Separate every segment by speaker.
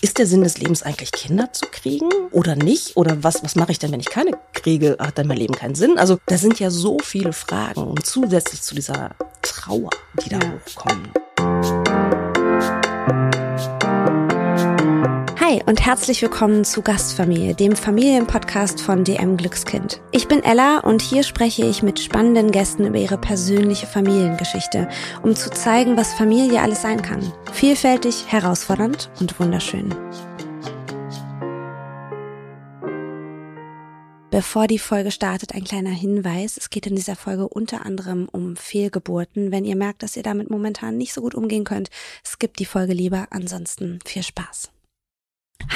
Speaker 1: ist der Sinn des Lebens eigentlich Kinder zu kriegen oder nicht? Oder was, was mache ich denn, wenn ich keine kriege? Hat dann mein Leben keinen Sinn? Also da sind ja so viele Fragen und zusätzlich zu dieser Trauer, die da ja. hochkommen.
Speaker 2: Hi und herzlich willkommen zu Gastfamilie, dem Familienpodcast von DM Glückskind. Ich bin Ella und hier spreche ich mit spannenden Gästen über ihre persönliche Familiengeschichte, um zu zeigen, was Familie alles sein kann. Vielfältig, herausfordernd und wunderschön. Bevor die Folge startet, ein kleiner Hinweis. Es geht in dieser Folge unter anderem um Fehlgeburten. Wenn ihr merkt, dass ihr damit momentan nicht so gut umgehen könnt, skippt die Folge lieber. Ansonsten viel Spaß.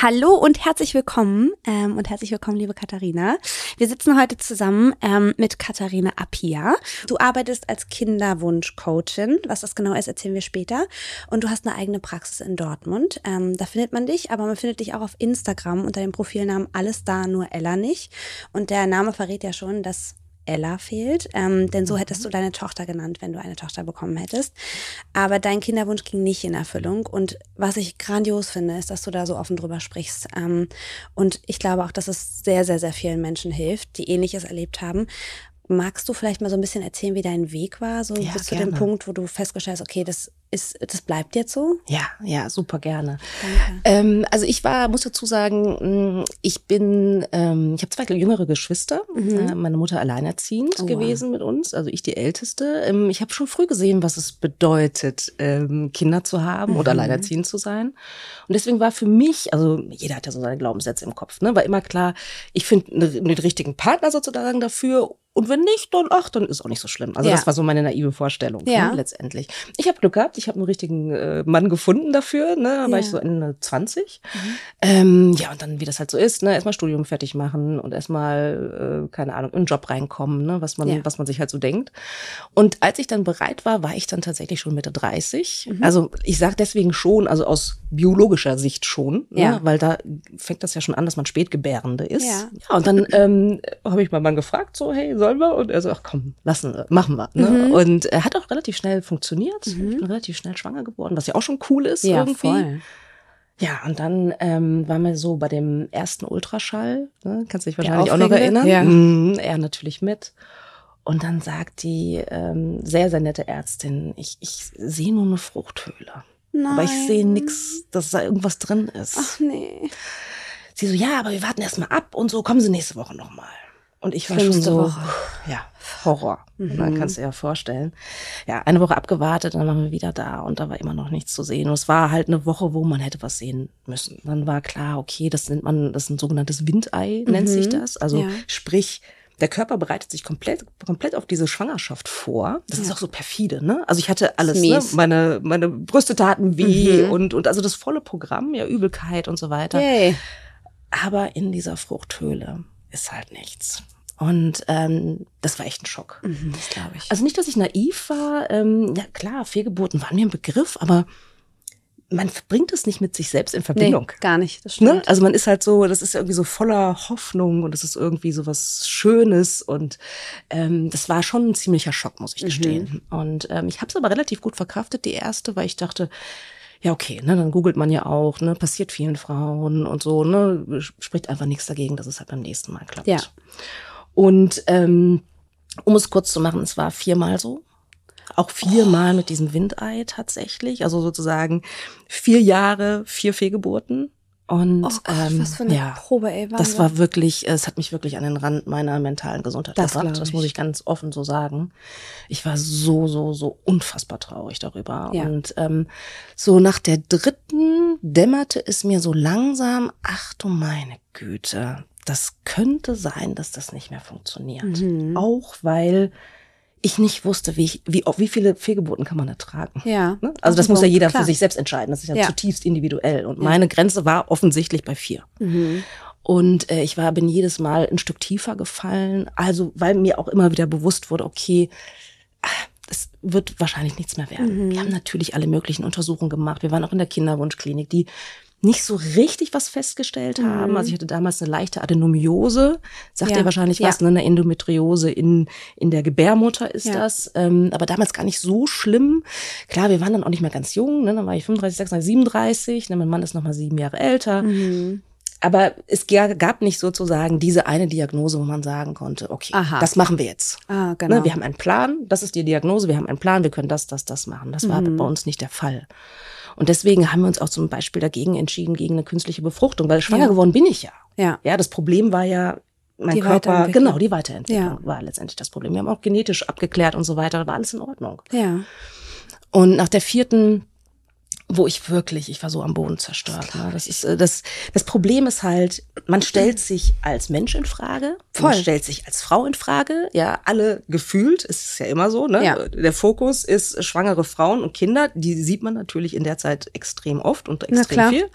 Speaker 2: Hallo und herzlich willkommen ähm, und herzlich willkommen, liebe Katharina. Wir sitzen heute zusammen ähm, mit Katharina Appia. Du arbeitest als Kinderwunsch-Coachin. Was das genau ist, erzählen wir später. Und du hast eine eigene Praxis in Dortmund. Ähm, da findet man dich, aber man findet dich auch auf Instagram unter dem Profilnamen Alles da, nur Ella nicht. Und der Name verrät ja schon, dass Ella fehlt, ähm, denn so hättest du mhm. deine Tochter genannt, wenn du eine Tochter bekommen hättest. Aber dein Kinderwunsch ging nicht in Erfüllung. Und was ich grandios finde, ist, dass du da so offen drüber sprichst. Ähm, und ich glaube auch, dass es sehr, sehr, sehr vielen Menschen hilft, die ähnliches erlebt haben. Magst du vielleicht mal so ein bisschen erzählen, wie dein Weg war, so ja, bis zu dem Punkt, wo du festgestellt hast, okay, das ist, das bleibt jetzt so?
Speaker 1: Ja, ja, super gerne. Ähm, also ich war, muss dazu sagen, mm, ich bin, ähm, ich habe zwei jüngere Geschwister. Mhm. Äh, meine Mutter alleinerziehend oh, gewesen wow. mit uns, also ich die Älteste. Ähm, ich habe schon früh gesehen, was es bedeutet, ähm, Kinder zu haben mhm. oder alleinerziehend zu sein. Und deswegen war für mich, also jeder hat ja so seine Glaubenssätze im Kopf, ne, war immer klar, ich finde einen ne richtigen Partner sozusagen dafür und wenn nicht, dann ach, dann ist auch nicht so schlimm. Also ja. das war so meine naive Vorstellung ne, ja. ne, letztendlich. Ich habe Glück gehabt, ich habe einen richtigen äh, Mann gefunden dafür, ne, da war ich so Ende 20. Mhm. Ähm, ja, und dann, wie das halt so ist, ne, erstmal Studium fertig machen und erstmal, äh, keine Ahnung, in einen Job reinkommen, ne, was man, ja. was man sich halt so denkt. Und als ich dann bereit war, war ich dann tatsächlich schon Mitte 30. Mhm. Also ich sage deswegen schon, also aus biologischer Sicht schon, ne, ja. weil da fängt das ja schon an, dass man Spätgebärende ist. Ja, ja und dann ähm, habe ich meinen Mann gefragt, so, hey, sollen wir? Und er so, ach komm, lassen, machen wir. Ne? Mhm. Und er hat auch relativ schnell funktioniert. Mhm. Ich bin relativ schnell schwanger geworden, was ja auch schon cool ist ja, irgendwie. Voll. Ja, und dann ähm, waren wir so bei dem ersten Ultraschall, ne? kannst du dich wahrscheinlich auch noch erinnern. Ja. Mhm, er natürlich mit. Und dann sagt die ähm, sehr, sehr nette Ärztin, ich, ich sehe nur eine Fruchthöhle. Nein. Aber ich sehe nix, dass da irgendwas drin ist.
Speaker 2: Ach nee.
Speaker 1: Sie so, ja, aber wir warten erst mal ab und so, kommen Sie nächste Woche nochmal. Und ich war Schlimmste schon so, Woche. ja, Horror. Mhm. Man kann es dir ja vorstellen. Ja, eine Woche abgewartet, dann waren wir wieder da und da war immer noch nichts zu sehen. Und es war halt eine Woche, wo man hätte was sehen müssen. Dann war klar, okay, das nennt man, das ist ein sogenanntes Windei, mhm. nennt sich mhm. das. Also ja. sprich, der Körper bereitet sich komplett, komplett auf diese Schwangerschaft vor. Das ja. ist auch so perfide, ne? Also ich hatte alles, ne? meine, meine Brüste taten weh mhm. und, und also das volle Programm, ja, Übelkeit und so weiter. Yay. Aber in dieser Fruchthöhle ist halt nichts. Und ähm, das war echt ein Schock.
Speaker 2: Mhm, das glaube ich.
Speaker 1: Also nicht, dass ich naiv war. Ähm, ja klar, Fehlgeburten waren mir ein Begriff, aber man bringt es nicht mit sich selbst in Verbindung.
Speaker 2: Nee, gar nicht, das stimmt. Ne?
Speaker 1: Also man ist halt so, das ist irgendwie so voller Hoffnung und es ist irgendwie so was Schönes und ähm, das war schon ein ziemlicher Schock, muss ich gestehen. Mhm. Und ähm, ich habe es aber relativ gut verkraftet, die erste, weil ich dachte, ja, okay, ne, dann googelt man ja auch, ne, passiert vielen Frauen und so, ne, spricht einfach nichts dagegen, dass es halt beim nächsten Mal klappt.
Speaker 2: Ja.
Speaker 1: Und ähm, um es kurz zu machen, es war viermal so. Auch viermal oh. mit diesem Windei tatsächlich. Also sozusagen vier Jahre, vier Fehlgeburten. Und
Speaker 2: oh Gott, ähm, was für eine ja, Probe, ey,
Speaker 1: das war wirklich, es hat mich wirklich an den Rand meiner mentalen Gesundheit das gebracht. Das muss ich ganz offen so sagen. Ich war so, so, so unfassbar traurig darüber. Ja. Und ähm, so nach der dritten dämmerte es mir so langsam, ach du meine Güte, das könnte sein, dass das nicht mehr funktioniert. Mhm. Auch weil ich nicht wusste, wie, ich, wie, wie viele Fehlgeburten kann man ertragen.
Speaker 2: Ja.
Speaker 1: Ne? Also das muss ja jeder klar. für sich selbst entscheiden. Das ist ja, ja. zutiefst individuell. Und ja. meine Grenze war offensichtlich bei vier. Mhm. Und äh, ich war, bin jedes Mal ein Stück tiefer gefallen. Also, weil mir auch immer wieder bewusst wurde, okay, ah, es wird wahrscheinlich nichts mehr werden. Mhm. Wir haben natürlich alle möglichen Untersuchungen gemacht. Wir waren auch in der Kinderwunschklinik. Die nicht so richtig was festgestellt mhm. haben. Also ich hatte damals eine leichte Adenomiose, sagt ja. ihr wahrscheinlich ja. was, ne? eine Endometriose in, in der Gebärmutter ist ja. das. Ähm, aber damals gar nicht so schlimm. Klar, wir waren dann auch nicht mehr ganz jung, ne? dann war ich 35, 36, 37, ne? mein Mann ist noch mal sieben Jahre älter. Mhm. Aber es gab nicht sozusagen diese eine Diagnose, wo man sagen konnte, okay, Aha. das machen wir jetzt. Ah, genau. Ne, wir haben einen Plan, das ist die Diagnose, wir haben einen Plan, wir können das, das, das machen. Das war mhm. bei uns nicht der Fall. Und deswegen haben wir uns auch zum Beispiel dagegen entschieden, gegen eine künstliche Befruchtung, weil schwanger ja. geworden bin ich ja. Ja. Ja, das Problem war ja, mein die Körper, genau, die Weiterentwicklung ja. war letztendlich das Problem. Wir haben auch genetisch abgeklärt und so weiter, war alles in Ordnung. Ja. Und nach der vierten wo ich wirklich, ich war so am Boden zerstört. Das, ne? das ist äh, das. Das Problem ist halt, man stellt sich als Mensch in Frage, Voll. man stellt sich als Frau in Frage. Ja, alle gefühlt, ist ja immer so. Ne? Ja. Der Fokus ist schwangere Frauen und Kinder. Die sieht man natürlich in der Zeit extrem oft und extrem viel.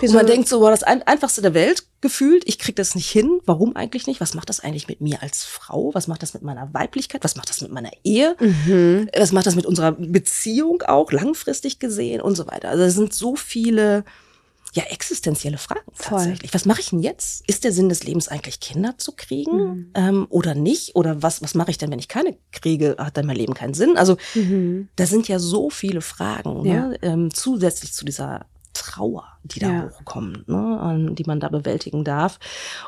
Speaker 1: Und man denkt so, war das ein, einfachste der Welt gefühlt. Ich krieg das nicht hin. Warum eigentlich nicht? Was macht das eigentlich mit mir als Frau? Was macht das mit meiner Weiblichkeit? Was macht das mit meiner Ehe? Mhm. Was macht das mit unserer Beziehung auch langfristig gesehen und so weiter? Also es sind so viele ja existenzielle Fragen tatsächlich. Voll. Was mache ich denn jetzt? Ist der Sinn des Lebens eigentlich Kinder zu kriegen mhm. ähm, oder nicht? Oder was was mache ich denn, wenn ich keine kriege? Hat dann mein Leben keinen Sinn? Also mhm. da sind ja so viele Fragen ne? ja. ne? ähm, zusätzlich zu dieser Trauer, die da ja. hochkommt, ne, die man da bewältigen darf.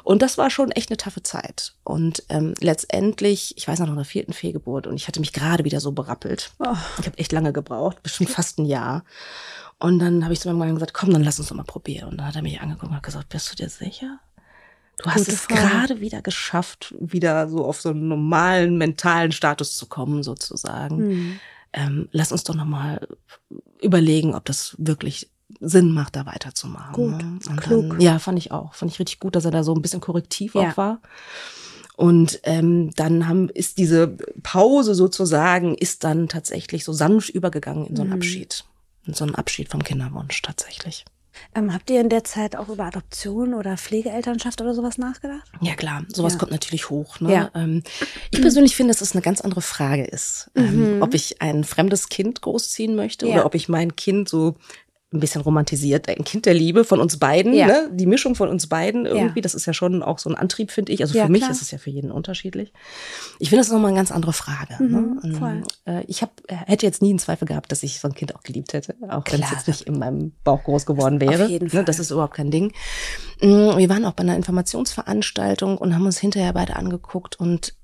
Speaker 1: Und das war schon echt eine taffe Zeit. Und ähm, letztendlich, ich weiß noch, nach der vierten Fehlgeburt und ich hatte mich gerade wieder so berappelt. Oh. Ich habe echt lange gebraucht, bestimmt fast ein Jahr. Und dann habe ich zu meinem Mann gesagt, komm, dann lass uns doch mal probieren. Und dann hat er mich angeguckt und hat gesagt, bist du dir sicher? Du hast Gute es gerade wieder geschafft, wieder so auf so einen normalen mentalen Status zu kommen, sozusagen. Mhm. Ähm, lass uns doch noch mal überlegen, ob das wirklich Sinn macht, da weiterzumachen. Gut, ne? klug. Dann, ja, fand ich auch. Fand ich richtig gut, dass er da so ein bisschen korrektiv ja. auch war. Und ähm, dann haben, ist diese Pause sozusagen, ist dann tatsächlich so sanft übergegangen in so einen mhm. Abschied. In so einen Abschied vom Kinderwunsch tatsächlich.
Speaker 2: Ähm, habt ihr in der Zeit auch über Adoption oder Pflegeelternschaft oder sowas nachgedacht?
Speaker 1: Ja klar, sowas ja. kommt natürlich hoch. Ne? Ja. Ähm, ich persönlich finde, dass es eine ganz andere Frage ist, ähm, mhm. ob ich ein fremdes Kind großziehen möchte ja. oder ob ich mein Kind so ein bisschen romantisiert, ein Kind der Liebe von uns beiden, ja. ne? die Mischung von uns beiden irgendwie, ja. das ist ja schon auch so ein Antrieb, finde ich. Also für ja, mich klar. ist es ja für jeden unterschiedlich. Ich finde das nochmal eine ganz andere Frage. Mhm, ne? voll. Äh, ich hab, hätte jetzt nie einen Zweifel gehabt, dass ich so ein Kind auch geliebt hätte, auch wenn es jetzt nicht in meinem Bauch groß geworden wäre. Auf jeden ne? Fall. Das ist überhaupt kein Ding. Mm, wir waren auch bei einer Informationsveranstaltung und haben uns hinterher beide angeguckt und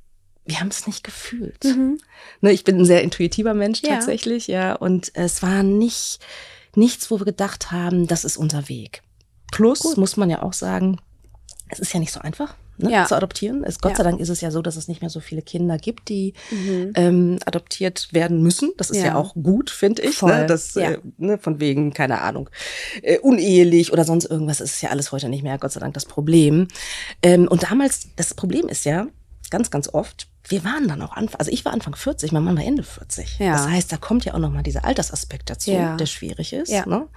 Speaker 1: wir haben es nicht gefühlt. Mhm. Ne, ich bin ein sehr intuitiver Mensch tatsächlich, ja, und es war nicht nichts, wo wir gedacht haben, das ist unser Weg. Plus Gut. muss man ja auch sagen, es ist ja nicht so einfach. Ne, ja. zu adoptieren. Es, Gott ja. sei Dank ist es ja so, dass es nicht mehr so viele Kinder gibt, die mhm. ähm, adoptiert werden müssen. Das ist ja, ja auch gut, finde ich. Ne? Voll. Ne? Das, äh, ne, von wegen, keine Ahnung, äh, unehelich oder sonst irgendwas ist ja alles heute nicht mehr, Gott sei Dank, das Problem. Ähm, und damals, das Problem ist ja, ganz, ganz oft, wir waren dann auch Anfang, also ich war Anfang 40, mein Mann war Ende 40. Ja. Das heißt, da kommt ja auch nochmal dieser Altersaspekt dazu, ja. der schwierig ist. Ja. Ne?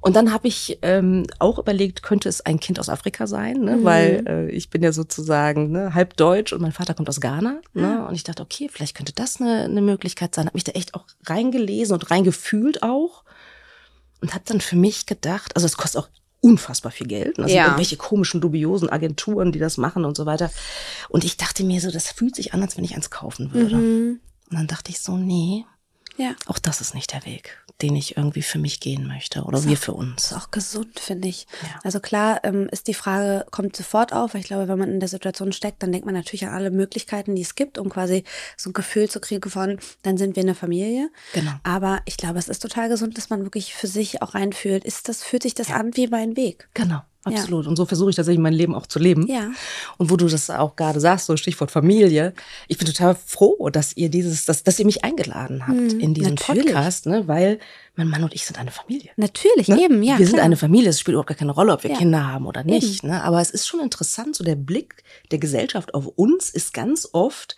Speaker 1: Und dann habe ich ähm, auch überlegt, könnte es ein Kind aus Afrika sein, ne? Mhm. weil äh, ich bin ja sozusagen ne, halb deutsch und mein Vater kommt aus Ghana. Ne? Und ich dachte, okay, vielleicht könnte das eine, eine Möglichkeit sein. Habe mich da echt auch reingelesen und reingefühlt auch und habe dann für mich gedacht, also es kostet auch unfassbar viel Geld. Also ja. irgendwelche komischen, dubiosen Agenturen, die das machen und so weiter. Und ich dachte mir so, das fühlt sich an, als wenn ich eins kaufen würde. Mhm. Und dann dachte ich so, nee, ja. auch das ist nicht der Weg den ich irgendwie für mich gehen möchte oder wir für uns.
Speaker 2: Ist auch gesund, finde ich. Ja. Also klar ähm, ist die Frage, kommt sofort auf, weil ich glaube, wenn man in der Situation steckt, dann denkt man natürlich an alle Möglichkeiten, die es gibt, um quasi so ein Gefühl zu kriegen von, dann sind wir eine Familie. Genau. Aber ich glaube, es ist total gesund, dass man wirklich für sich auch reinfühlt, ist das, fühlt sich das ja. an wie mein Weg?
Speaker 1: Genau. Absolut. Ja. Und so versuche ich tatsächlich mein Leben auch zu leben. Ja. Und wo du das auch gerade sagst, so Stichwort Familie, ich bin total froh, dass ihr dieses, dass, dass ihr mich eingeladen habt hm, in diesen natürlich. Podcast, ne, weil mein Mann und ich sind eine Familie.
Speaker 2: Natürlich, ne? eben, ja.
Speaker 1: Wir klar. sind eine Familie, es spielt überhaupt gar keine Rolle, ob wir ja. Kinder haben oder nicht. Ne? Aber es ist schon interessant, so der Blick der Gesellschaft auf uns ist ganz oft,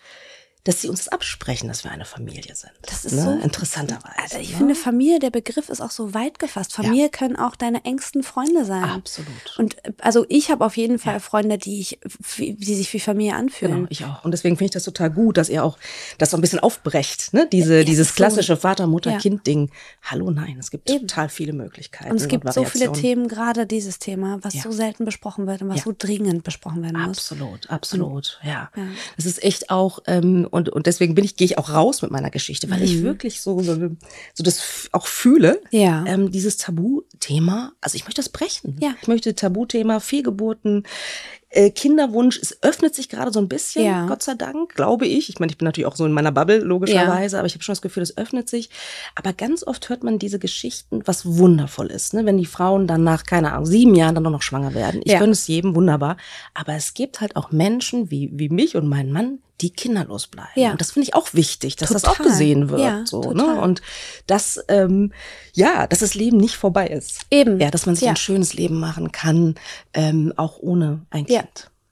Speaker 1: dass sie uns absprechen, dass wir eine Familie sind. Das ist ne? so interessanterweise. Also
Speaker 2: ich
Speaker 1: ne?
Speaker 2: finde Familie, der Begriff ist auch so weit gefasst. Familie ja. können auch deine engsten Freunde sein.
Speaker 1: Absolut.
Speaker 2: Und also ich habe auf jeden Fall ja. Freunde, die ich, die sich wie Familie anfühlen. Genau,
Speaker 1: ich auch. Und deswegen finde ich das total gut, dass ihr auch das so ein bisschen aufbrecht, ne? Diese, ja, dieses klassische Vater, Mutter, Kind Ding. Hallo, nein, es gibt Eben. total viele Möglichkeiten.
Speaker 2: Und es gibt und so viele Themen, gerade dieses Thema, was so selten besprochen wird und was so dringend besprochen werden muss.
Speaker 1: Absolut, absolut, und, ja. Es ist echt auch ähm, und, und deswegen bin ich, gehe ich auch raus mit meiner Geschichte, weil mhm. ich wirklich so, so, so das auch fühle,
Speaker 2: ja.
Speaker 1: ähm, dieses Tabuthema, also ich möchte das brechen. Ja. Ich möchte Tabuthema Fehlgeburten, äh, Kinderwunsch, es öffnet sich gerade so ein bisschen, ja. Gott sei Dank, glaube ich. Ich meine, ich bin natürlich auch so in meiner Bubble, logischerweise, ja. aber ich habe schon das Gefühl, es öffnet sich. Aber ganz oft hört man diese Geschichten, was wundervoll ist, ne? wenn die Frauen dann nach, keine Ahnung, sieben Jahren dann noch schwanger werden. Ich ja. gönne es jedem, wunderbar. Aber es gibt halt auch Menschen wie, wie mich und meinen Mann, die kinderlos bleiben. Ja. Und das finde ich auch wichtig, dass total. das auch gesehen wird. Ja, so, ne? Und dass, ähm, ja, dass das Leben nicht vorbei ist.
Speaker 2: Eben.
Speaker 1: Ja, dass man sich ja. ein schönes Leben machen kann, ähm, auch ohne ein Kind. Ja.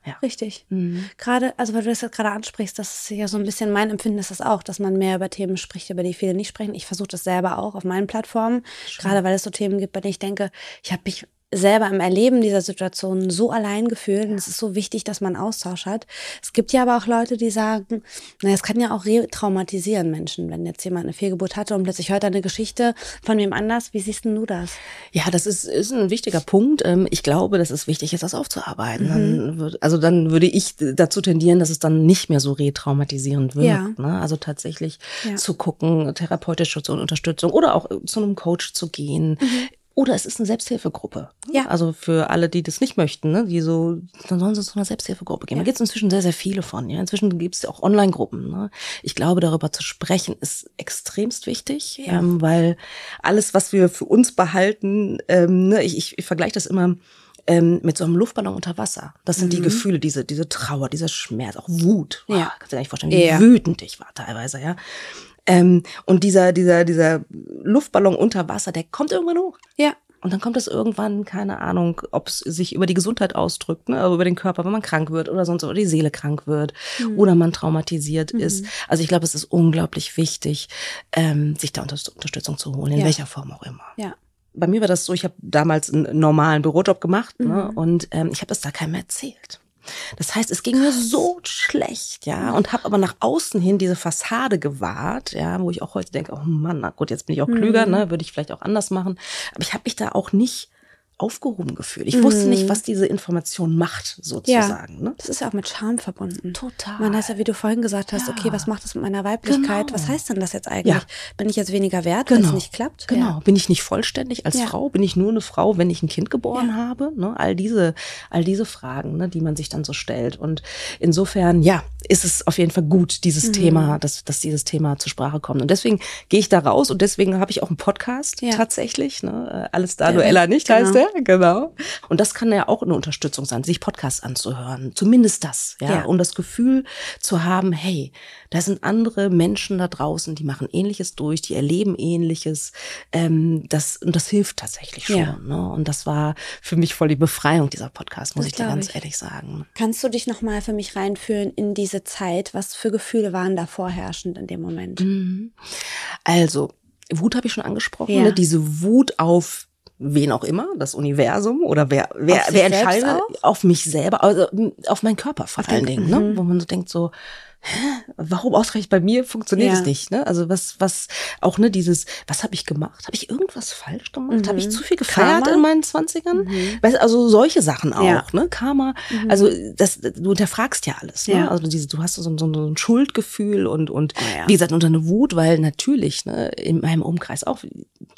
Speaker 2: Ja. Richtig. Mhm. Gerade, also weil du das jetzt gerade ansprichst, das ist ja so ein bisschen mein Empfinden ist das auch, dass man mehr über Themen spricht, über die viele nicht sprechen. Ich versuche das selber auch auf meinen Plattformen, Schön. gerade weil es so Themen gibt, bei denen ich denke, ich habe mich selber im Erleben dieser Situation so allein gefühlt. Und es ist so wichtig, dass man Austausch hat. Es gibt ja aber auch Leute, die sagen, naja, es kann ja auch retraumatisieren Menschen, wenn jetzt jemand eine Fehlgeburt hatte und plötzlich hört er eine Geschichte von wem anders. Wie siehst denn du das?
Speaker 1: Ja, das ist, ist ein wichtiger Punkt. Ähm, ich glaube, dass es wichtig ist, das aufzuarbeiten. Mhm. Dann, also dann würde ich dazu tendieren, dass es dann nicht mehr so retraumatisierend wird. Ja. Ne? Also tatsächlich ja. zu gucken, therapeutische Unterstützung oder auch zu einem Coach zu gehen. Mhm oder es ist eine Selbsthilfegruppe. Ja. Also für alle, die das nicht möchten, ne, die so, dann sollen sie zu einer Selbsthilfegruppe gehen. Ja. Da gibt es inzwischen sehr, sehr viele von. Ja. Inzwischen gibt es ja auch Online-Gruppen. Ne. Ich glaube, darüber zu sprechen, ist extremst wichtig, ja. ähm, weil alles, was wir für uns behalten, ähm, ne, ich, ich, ich vergleiche das immer ähm, mit so einem Luftballon unter Wasser. Das sind mhm. die Gefühle, diese, diese Trauer, dieser Schmerz, auch Wut. Ja. Oh, kannst du dir nicht vorstellen, wie ja. wütend ich war teilweise, ja. Ähm, und dieser, dieser, dieser Luftballon unter Wasser, der kommt irgendwann hoch.
Speaker 2: Ja.
Speaker 1: Und dann kommt es irgendwann, keine Ahnung, ob es sich über die Gesundheit ausdrückt, ne, über den Körper, wenn man krank wird oder sonst, oder die Seele krank wird mhm. oder man traumatisiert mhm. ist. Also ich glaube, es ist unglaublich wichtig, ähm, sich da Unterstützung zu holen, in ja. welcher Form auch immer.
Speaker 2: Ja.
Speaker 1: Bei mir war das so, ich habe damals einen normalen Bürojob gemacht ne, mhm. ne, und ähm, ich habe das da keinem erzählt. Das heißt, es ging mir so schlecht, ja, und habe aber nach außen hin diese Fassade gewahrt, ja, wo ich auch heute denke, oh Mann, na gut, jetzt bin ich auch klüger, mhm. ne, würde ich vielleicht auch anders machen. Aber ich habe mich da auch nicht aufgehoben gefühlt. Ich mhm. wusste nicht, mhm. was diese Information macht, sozusagen. Ja, ne?
Speaker 2: Das ist ja auch mit Scham verbunden.
Speaker 1: Total.
Speaker 2: Man heißt ja, wie du vorhin gesagt hast, ja. okay, was macht das mit meiner Weiblichkeit? Genau. Was heißt denn das jetzt eigentlich? Ja. Bin ich jetzt weniger wert, genau. wenn es nicht klappt?
Speaker 1: Genau. Ja. Bin ich nicht vollständig als Frau? Bin ich nur eine Frau, wenn ich ein Kind geboren habe? Ne? All diese, all diese Fragen, ne, die man sich dann so stellt. Und insofern, ja, ist es auf jeden Fall gut, dieses mhm. Thema, dass, dass dieses Thema zur Sprache kommt. Und deswegen gehe ich da raus und deswegen habe ich auch einen Podcast tatsächlich. Ne? Alles da, Duella nicht genau. heißt der genau. Und das kann ja auch eine Unterstützung sein, sich Podcasts anzuhören. Zumindest das, ja, ja. um das Gefühl zu haben, hey, da sind andere Menschen da draußen, die machen Ähnliches durch, die erleben Ähnliches. Ähm, das, und das hilft tatsächlich schon. Ja. Ne? Und das war für mich voll die Befreiung dieser Podcast, muss das ich dir ganz ich. ehrlich sagen.
Speaker 2: Kannst du dich nochmal für mich reinführen in diese Zeit? Was für Gefühle waren da vorherrschend in dem Moment?
Speaker 1: Mhm. Also, Wut habe ich schon angesprochen, ja. ne? diese Wut auf wen auch immer, das Universum oder wer, wer, wer entscheidet auf mich selber, also auf meinen Körper vor allen Dingen, ne? Mhm. wo man so denkt so, warum ausgerechnet bei mir funktioniert ja. es nicht? Ne? Also was, was auch ne dieses, was habe ich gemacht? Habe ich irgendwas falsch gemacht? Mhm. Habe ich zu viel gefeiert Karma? in meinen Zwanzigern? Mhm. Also solche Sachen auch, ja. ne? Karma. Mhm. Also das, du hinterfragst ja alles. Ne? Ja. Also diese, du hast so, so, so ein Schuldgefühl und und oh, wie gesagt unter eine Wut, weil natürlich ne in meinem Umkreis auch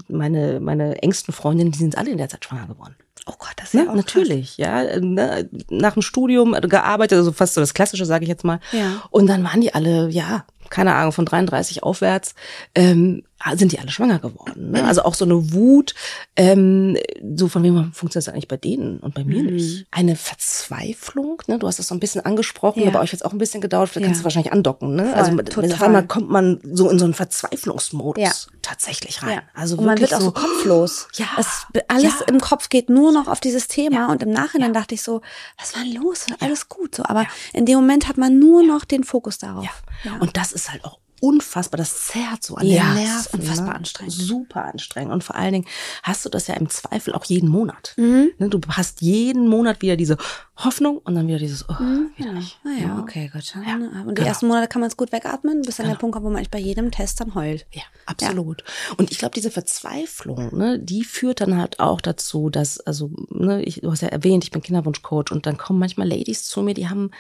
Speaker 1: meine meine engsten Freundinnen, die sind alle in der Zeit schwanger geworden.
Speaker 2: Oh Gott, das ist ne? ja auch
Speaker 1: Natürlich, krass. ja. Ne? Nach dem Studium gearbeitet, also fast so das Klassische, sage ich jetzt mal. Ja. Und dann waren die alle, ja, keine Ahnung, von 33 aufwärts, ähm, sind die alle schwanger geworden. Ne? Also auch so eine Wut, ähm, so von wem funktioniert das eigentlich bei denen und bei mir mhm. nicht? Eine Verzweiflung, ne? Du hast das so ein bisschen angesprochen, ja. aber euch jetzt auch ein bisschen gedauert, vielleicht ja. kannst du wahrscheinlich andocken, ne? Voll, also total. auf einmal kommt man so in so einen Verzweiflungsmodus ja. tatsächlich rein.
Speaker 2: Also und man wird auch so kopflos. Ja. Es, alles im Kopf geht nur noch auf dieses Thema und im Nachhinein dachte ich so, was war los? Alles gut so. Aber in dem Moment hat man nur noch den Fokus darauf.
Speaker 1: Ja. Und das ist halt auch unfassbar, das zerrt so an ja, den Nerven. Unfassbar ne? anstrengend. Super anstrengend. Und vor allen Dingen hast du das ja im Zweifel auch jeden Monat. Mhm. Ne, du hast jeden Monat wieder diese Hoffnung und dann wieder dieses, oh, mhm, wieder nicht.
Speaker 2: Ah, ja, okay, gut. Ja, und die genau. ersten Monate kann man es gut wegatmen, bis dann genau. der Punkt kommt, wo man eigentlich bei jedem Test dann heult.
Speaker 1: Ja, absolut. Ja. Und ich glaube, diese Verzweiflung, ne, die führt dann halt auch dazu, dass, also, ne, ich, du hast ja erwähnt, ich bin Kinderwunschcoach und dann kommen manchmal Ladies zu mir, die haben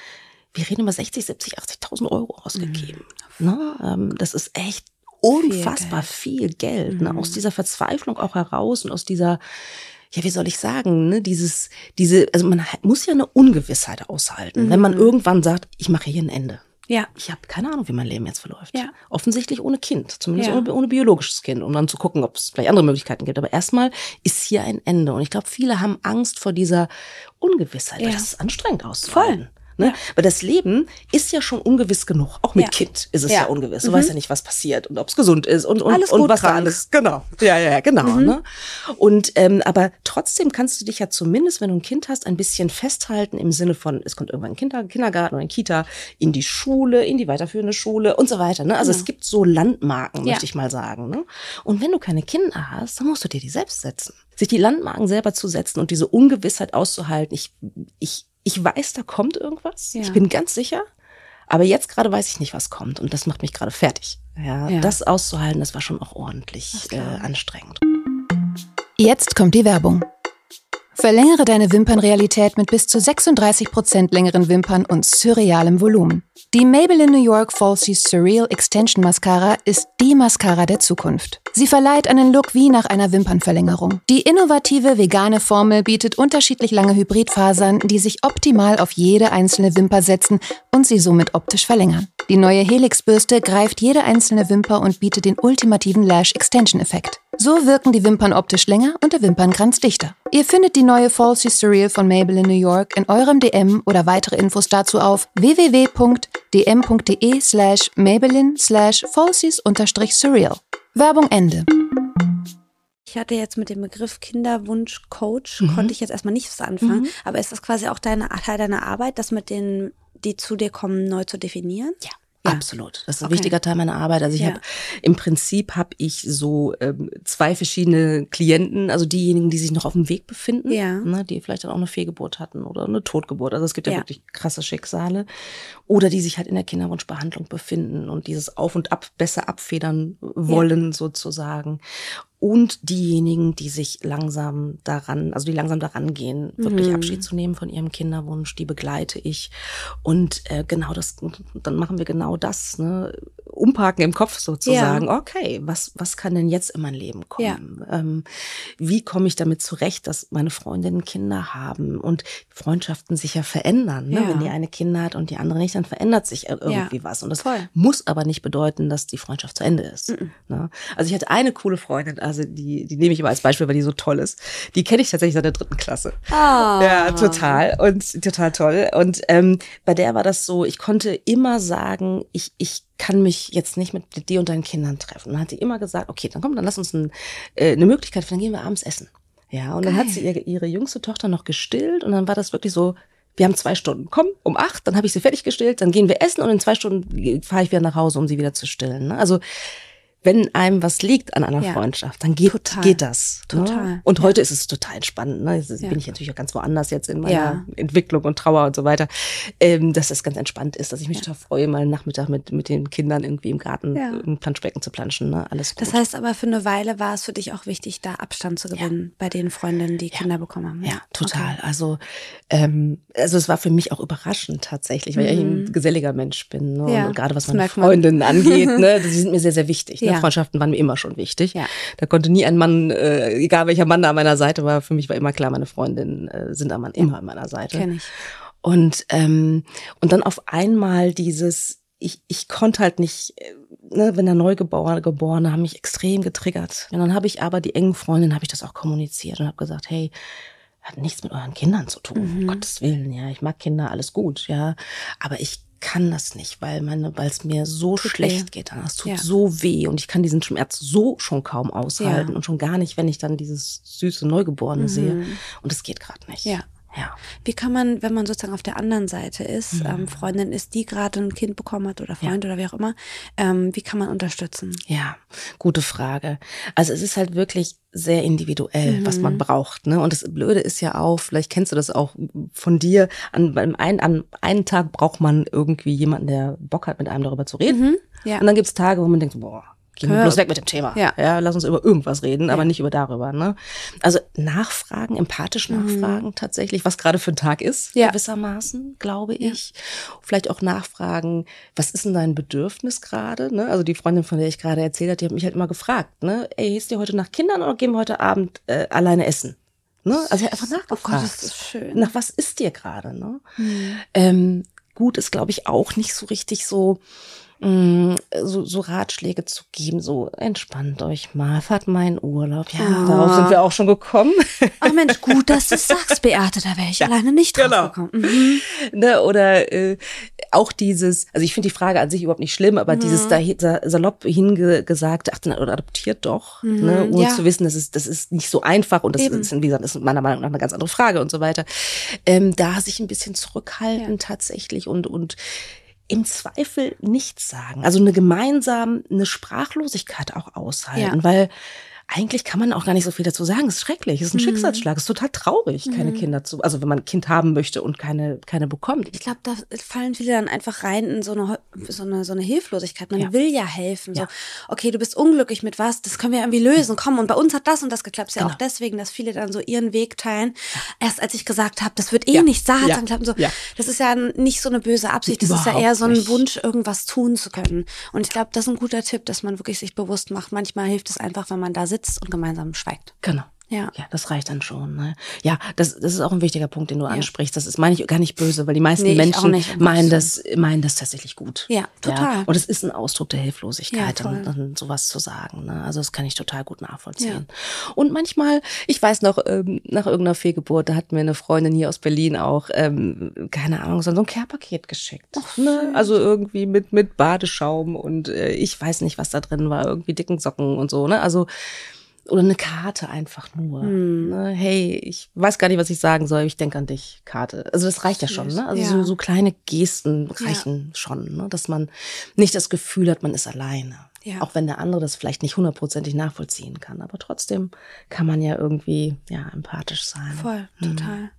Speaker 1: wir reden über 60, 70, 80.000 Euro ausgegeben. Mhm. Ne? Ähm, das ist echt unfassbar viel Geld, viel Geld ne? aus mhm. dieser Verzweiflung auch heraus und aus dieser ja, wie soll ich sagen, ne, dieses, diese, also man muss ja eine Ungewissheit aushalten, mhm. wenn man mhm. irgendwann sagt, ich mache hier ein Ende. Ja. Ich habe keine Ahnung, wie mein Leben jetzt verläuft. Ja. Offensichtlich ohne Kind, zumindest ja. ohne, ohne biologisches Kind, um dann zu gucken, ob es vielleicht andere Möglichkeiten gibt. Aber erstmal ist hier ein Ende. Und ich glaube, viele haben Angst vor dieser Ungewissheit, ja. weil das ist anstrengend auszuhalten. Voll. Ne? Ja. Weil das Leben ist ja schon ungewiss genug. Auch mit ja. Kind ist es ja, ja ungewiss. Du mhm. weißt ja nicht, was passiert und ob es gesund ist und, und, alles und was da alles. Genau. Ja, ja, genau. Mhm. Ne? Und ähm, aber trotzdem kannst du dich ja zumindest, wenn du ein Kind hast, ein bisschen festhalten im Sinne von, es kommt irgendwann ein Kinder, Kindergarten oder ein Kita, in die Schule, in die weiterführende Schule und so weiter. Ne? Also mhm. es gibt so Landmarken, möchte ich mal sagen. Ne? Und wenn du keine Kinder hast, dann musst du dir die selbst setzen. Sich die Landmarken selber zu setzen und diese Ungewissheit auszuhalten. Ich, ich ich weiß, da kommt irgendwas. Ja. Ich bin ganz sicher. Aber jetzt gerade weiß ich nicht, was kommt. Und das macht mich gerade fertig. Ja, ja, Das auszuhalten, das war schon auch ordentlich äh, anstrengend.
Speaker 3: Jetzt kommt die Werbung. Verlängere deine Wimpernrealität mit bis zu 36% längeren Wimpern und surrealem Volumen. Die Maybelline New York Falsy Surreal Extension Mascara ist die Mascara der Zukunft. Sie verleiht einen Look wie nach einer Wimpernverlängerung. Die innovative vegane Formel bietet unterschiedlich lange Hybridfasern, die sich optimal auf jede einzelne Wimper setzen und sie somit optisch verlängern. Die neue Helix-Bürste greift jede einzelne Wimper und bietet den ultimativen Lash Extension Effekt. So wirken die Wimpern optisch länger und der Wimpernkranz dichter. Ihr findet die neue Falsy Surreal von Maybelline New York in eurem DM oder weitere Infos dazu auf www.dm.de slash Maybelline slash falsies-surreal. Werbung Ende.
Speaker 2: Ich hatte jetzt mit dem Begriff Kinderwunsch-Coach, mhm. konnte ich jetzt erstmal nichts anfangen, mhm. aber ist das quasi auch deine, Teil deiner Arbeit, das mit den, die zu dir kommen, neu zu definieren?
Speaker 1: Ja. Ja. Absolut. Das ist ein okay. wichtiger Teil meiner Arbeit. Also ich ja. habe im Prinzip habe ich so ähm, zwei verschiedene Klienten, also diejenigen, die sich noch auf dem Weg befinden, ja. ne, die vielleicht dann auch eine Fehlgeburt hatten oder eine Totgeburt. Also es gibt ja, ja wirklich krasse Schicksale. Oder die sich halt in der Kinderwunschbehandlung befinden und dieses Auf und Ab besser abfedern wollen, sozusagen und diejenigen, die sich langsam daran, also die langsam daran gehen, wirklich mhm. Abschied zu nehmen von ihrem Kinderwunsch, die begleite ich. Und äh, genau das, dann machen wir genau das, ne? Umparken im Kopf sozusagen. Ja. Okay, was, was kann denn jetzt in mein Leben kommen? Ja. Ähm, wie komme ich damit zurecht, dass meine Freundinnen Kinder haben und Freundschaften sich ja verändern? Ne? Ja. Wenn die eine Kinder hat und die andere nicht, dann verändert sich irgendwie was. Und das Voll. muss aber nicht bedeuten, dass die Freundschaft zu Ende ist. Mhm. Ne? Also ich hatte eine coole Freundin, also die, die nehme ich immer als Beispiel, weil die so toll ist. Die kenne ich tatsächlich seit der dritten Klasse. Ah. Ja, total. Und total toll. Und ähm, bei der war das so, ich konnte immer sagen, ich, ich kann mich jetzt nicht mit dir und deinen Kindern treffen. dann hat sie immer gesagt, okay, dann komm, dann lass uns ein, äh, eine Möglichkeit, dann gehen wir abends essen. Ja, und Geil. dann hat sie ihre, ihre jüngste Tochter noch gestillt und dann war das wirklich so, wir haben zwei Stunden. Komm, um acht, dann habe ich sie fertig gestillt, dann gehen wir essen und in zwei Stunden fahre ich wieder nach Hause, um sie wieder zu stillen. Ne? Also wenn einem was liegt an einer ja. Freundschaft, dann geht, geht das. Ne? Total. Ne? Und heute ja. ist es total spannend. Ne? Jetzt ja. bin ich natürlich auch ganz woanders jetzt in meiner Entwicklung und Trauer und so weiter. Ähm, dass das ganz entspannt ist, dass ich mich total freue, mal einen Nachmittag mit, mit den Kindern irgendwie im Garten im Planschbecken zu planschen. Ne? Alles
Speaker 2: gut. Das heißt aber für eine Weile war es für dich auch wichtig, da Abstand zu gewinnen bei den Freundinnen, die Kinder bekommen haben.
Speaker 1: Ja, total. Okay. Also, ähm, also es war für mich auch überraschend tatsächlich, weil mhm. ich ein geselliger Mensch bin. Ne? Und gerade was meine Freundinnen angeht, ne? die sind mir sehr, sehr wichtig. Ne? Freundschaften waren mir immer schon wichtig. Ja. Da konnte nie ein Mann, äh, egal welcher Mann da an meiner Seite war, für mich war immer klar, meine Freundinnen äh, sind am Mann immer an meiner Seite. Kenn ich. Und, ähm, und dann auf einmal dieses, ich, ich konnte halt nicht, äh, ne, wenn der Neugeborene Geborene haben mich extrem getriggert. Und dann habe ich aber die engen Freundinnen, habe ich das auch kommuniziert und habe gesagt, hey, hat nichts mit euren Kindern zu tun, mhm. um Gottes Willen, ja, ich mag Kinder, alles gut, ja, aber ich kann das nicht, weil meine, weil es mir so tut schlecht weh. geht, es tut ja. so weh und ich kann diesen Schmerz so schon kaum aushalten ja. und schon gar nicht, wenn ich dann dieses süße Neugeborene mhm. sehe und es geht gerade nicht.
Speaker 2: Ja. Ja. Wie kann man, wenn man sozusagen auf der anderen Seite ist, mhm. ähm, Freundin ist, die gerade ein Kind bekommen hat oder Freund ja. oder wie auch immer, ähm, wie kann man unterstützen?
Speaker 1: Ja, gute Frage. Also es ist halt wirklich sehr individuell, mhm. was man mhm. braucht. Ne? Und das Blöde ist ja auch, vielleicht kennst du das auch von dir, an, beim einen, an einen Tag braucht man irgendwie jemanden, der Bock hat, mit einem darüber zu reden. Mhm. Ja. Und dann gibt's Tage, wo man denkt, boah, Gehen wir bloß weg mit dem Thema. Ja. ja, lass uns über irgendwas reden, aber ja. nicht über darüber. Ne? Also nachfragen, empathisch mhm. nachfragen mhm. tatsächlich, was gerade für ein Tag ist, ja. gewissermaßen, glaube ich. Vielleicht auch nachfragen, was ist denn dein Bedürfnis gerade? Ne? Also die Freundin, von der ich gerade erzählt habe, die hat mich halt immer gefragt, ne? ey, ist dir heute nach Kindern oder gehen wir heute Abend äh, alleine essen? Ne? Also einfach nachgefragt. Oh Gott, das ist schön. Nach was ist dir gerade? Ne? Mhm. Ähm, gut ist, glaube ich, auch nicht so richtig so Mm, so, so Ratschläge zu geben, so entspannt euch mal, fahrt mal in Urlaub. Ja, oh. darauf sind wir auch schon gekommen.
Speaker 2: Ach Mensch, gut, dass du sagst, Beate, da wäre ich ja, alleine nicht drauf genau. gekommen. Mhm.
Speaker 1: Ne, oder äh, auch dieses, also ich finde die Frage an sich überhaupt nicht schlimm, aber mhm. dieses da salopp hingesagt, ach, oder adoptiert doch, mhm. ne, ohne ja. zu wissen, das ist, das ist nicht so einfach und das Eben. ist, wie gesagt, ist meiner Meinung nach eine ganz andere Frage und so weiter. Ähm, da sich ein bisschen zurückhalten ja. tatsächlich und, und im Zweifel nichts sagen. Also eine gemeinsam eine Sprachlosigkeit auch aushalten, ja. weil eigentlich kann man auch gar nicht so viel dazu sagen. Es ist schrecklich, es ist ein mhm. Schicksalsschlag, es ist total traurig, keine mhm. Kinder zu, also wenn man ein Kind haben möchte und keine, keine bekommt.
Speaker 2: Ich glaube, da fallen viele dann einfach rein in so eine, so eine, so eine Hilflosigkeit. Man ja. will ja helfen. Ja. So, okay, du bist unglücklich mit was, das können wir irgendwie lösen. Komm, und bei uns hat das und das geklappt. Ist ja genau. auch deswegen, dass viele dann so ihren Weg teilen. Erst als ich gesagt habe, das wird eh ja. nicht, da hat dann klappt so. Ja. Das ist ja nicht so eine böse Absicht. Das Überhaupt ist ja eher so ein nicht. Wunsch, irgendwas tun zu können. Und ich glaube, das ist ein guter Tipp, dass man wirklich sich bewusst macht. Manchmal hilft es einfach, wenn man da sitzt sitzt und gemeinsam schweigt.
Speaker 1: Genau. Ja. ja, das reicht dann schon. Ne? Ja, das, das ist auch ein wichtiger Punkt, den du ja. ansprichst. Das ist meine ich gar nicht böse, weil die meisten nee, Menschen meinen das, meinen das tatsächlich gut.
Speaker 2: Ja, total.
Speaker 1: Ja? Und es ist ein Ausdruck der Hilflosigkeit, ja, dann, dann sowas zu sagen. Ne? Also das kann ich total gut nachvollziehen. Und manchmal, ich weiß noch, ähm, nach irgendeiner Fehlgeburt, da hat mir eine Freundin hier aus Berlin auch, ähm, keine Ahnung, so ein Care-Paket geschickt. Ach, ne? Also irgendwie mit, mit Badeschaum und äh, ich weiß nicht, was da drin war, irgendwie dicken Socken und so. Ne? Also oder eine Karte einfach nur. Hm. Ne? Hey, ich weiß gar nicht, was ich sagen soll, ich denke an dich, Karte. Also das reicht ja schon, ne? Also ja. so, so kleine Gesten reichen ja. schon, ne? dass man nicht das Gefühl hat, man ist alleine. Ja. Auch wenn der andere das vielleicht nicht hundertprozentig nachvollziehen kann. Aber trotzdem kann man ja irgendwie ja empathisch sein.
Speaker 2: Voll, hm.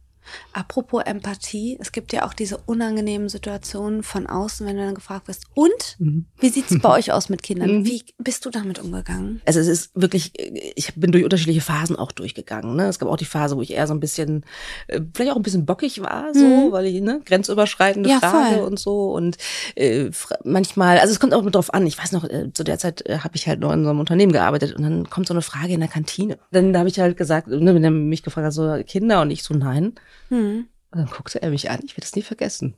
Speaker 2: Apropos Empathie, es gibt ja auch diese unangenehmen Situationen von außen, wenn du dann gefragt wirst, und mhm. wie sieht's bei euch aus mit Kindern? Mhm. Wie bist du damit umgegangen?
Speaker 1: Also es ist wirklich, ich bin durch unterschiedliche Phasen auch durchgegangen. Ne? Es gab auch die Phase, wo ich eher so ein bisschen, äh, vielleicht auch ein bisschen bockig war, so, mhm. weil ich ne, grenzüberschreitende ja, Frage voll. und so. Und äh, manchmal, also es kommt auch mit drauf an. Ich weiß noch, äh, zu der Zeit äh, habe ich halt noch in so einem Unternehmen gearbeitet und dann kommt so eine Frage in der Kantine. Dann da habe ich halt gesagt, ne, wenn er mich gefragt hat, so Kinder und ich so nein. Hm. Und dann guckte er mich an, ich werde das nie vergessen.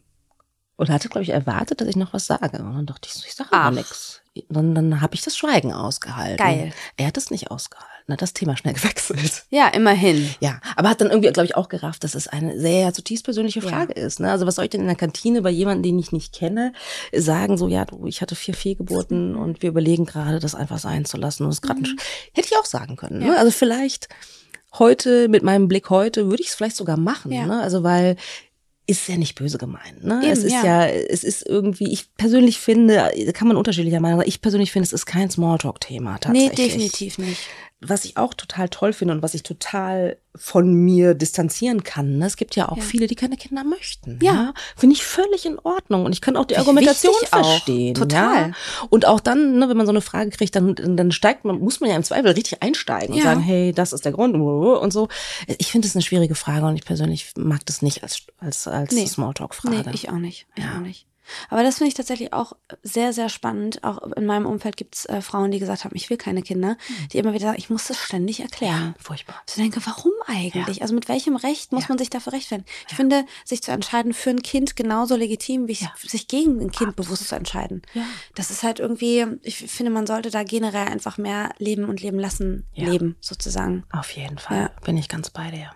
Speaker 1: Und hatte, glaube ich, erwartet, dass ich noch was sage. Und dann dachte ich so, ich sage aber nichts. Dann, dann habe ich das Schweigen ausgehalten.
Speaker 2: Geil.
Speaker 1: Er hat es nicht ausgehalten. Hat das Thema schnell gewechselt.
Speaker 2: Ja, immerhin.
Speaker 1: Ja, aber hat dann irgendwie, glaube ich, auch gerafft, dass es eine sehr zutiefst persönliche Frage ja. ist. Ne? Also was soll ich denn in der Kantine bei jemandem, den ich nicht kenne, sagen, so, ja, du, ich hatte vier Fehlgeburten und wir überlegen gerade, das einfach sein zu lassen. Und das gerade mhm. hätte ich auch sagen können. Ne? Ja. Ne? Also vielleicht heute, mit meinem Blick heute, würde ich es vielleicht sogar machen. Ja. Ne? Also weil ist ja nicht böse gemeint. Ne? Eben, es ist ja. ja. es ist irgendwie, ich persönlich finde, kann man unterschiedlicher Meinung sein, ich persönlich finde, es ist kein Smalltalk-Thema tatsächlich.
Speaker 2: Nee, definitiv nicht
Speaker 1: was ich auch total toll finde und was ich total von mir distanzieren kann. Ne? Es gibt ja auch ja. viele, die keine Kinder möchten. Ja. ja? Finde ich völlig in Ordnung. Und ich kann auch die Argumentation verstehen.
Speaker 2: Auch. Total.
Speaker 1: Ja? Und auch dann, ne, wenn man so eine Frage kriegt, dann, dann steigt man, muss man ja im Zweifel richtig einsteigen und sagen, hey, das ist der Grund und so. Ich finde es eine schwierige Frage und ich persönlich mag das nicht als, als, als nee. Smalltalk-Frage.
Speaker 2: Nee, ich auch nicht. Ich auch nicht. Aber das finde ich tatsächlich auch sehr, sehr spannend. Auch in meinem Umfeld gibt es äh, Frauen, die gesagt haben, ich will keine Kinder, mhm. die immer wieder sagen, ich muss das ständig erklären.
Speaker 1: Ja, furchtbar.
Speaker 2: Ich denke, warum eigentlich? Ja. Also mit welchem Recht muss ja. man sich dafür rechtfertigen? Ich finde, sich zu entscheiden für ein Kind genauso legitim, wie sich gegen ein Kind Absolut. bewusst zu entscheiden. Das ist halt irgendwie, ich finde, man sollte da generell einfach mehr leben und leben lassen, leben sozusagen.
Speaker 1: Auf jeden Fall. Bin ich ganz bei dir.